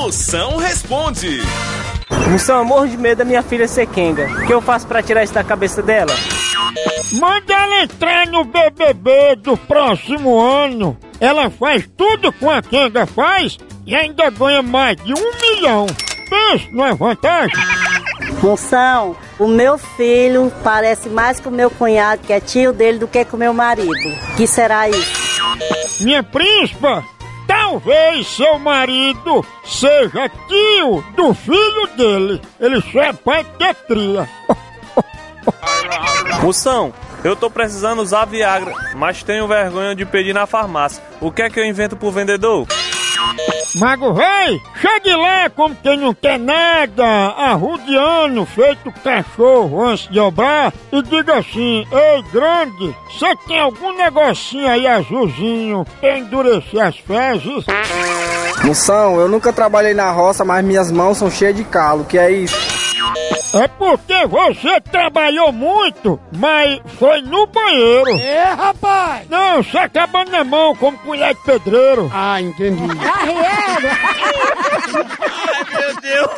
Moção responde. Moção, eu morro de medo da minha filha ser Kenga. O que eu faço pra tirar isso da cabeça dela? Manda ela entrar no BBB do próximo ano. Ela faz tudo com a Kenga faz e ainda ganha mais de um milhão. Pensa, não é vantagem? Moção, o meu filho parece mais com o meu cunhado, que é tio dele, do que com o meu marido. Que será isso? Minha príncipa, talvez seu marido seja tio do filho dele. Ele só é pai cria. Moção, eu tô precisando usar Viagra, mas tenho vergonha de pedir na farmácia. O que é que eu invento pro vendedor? Mago Rei, chegue lá como quem não quer nada, arrudiano, feito cachorro antes de obrar, e diga assim, ei grande, você tem algum negocinho aí azulzinho pra endurecer as fezes? Moção, eu nunca trabalhei na roça, mas minhas mãos são cheias de calo, que é isso? É porque você trabalhou muito, mas foi no banheiro. É, rapaz! Não, se acabando na mão como colher de pedreiro. Ah, entendi. Ai, meu Deus.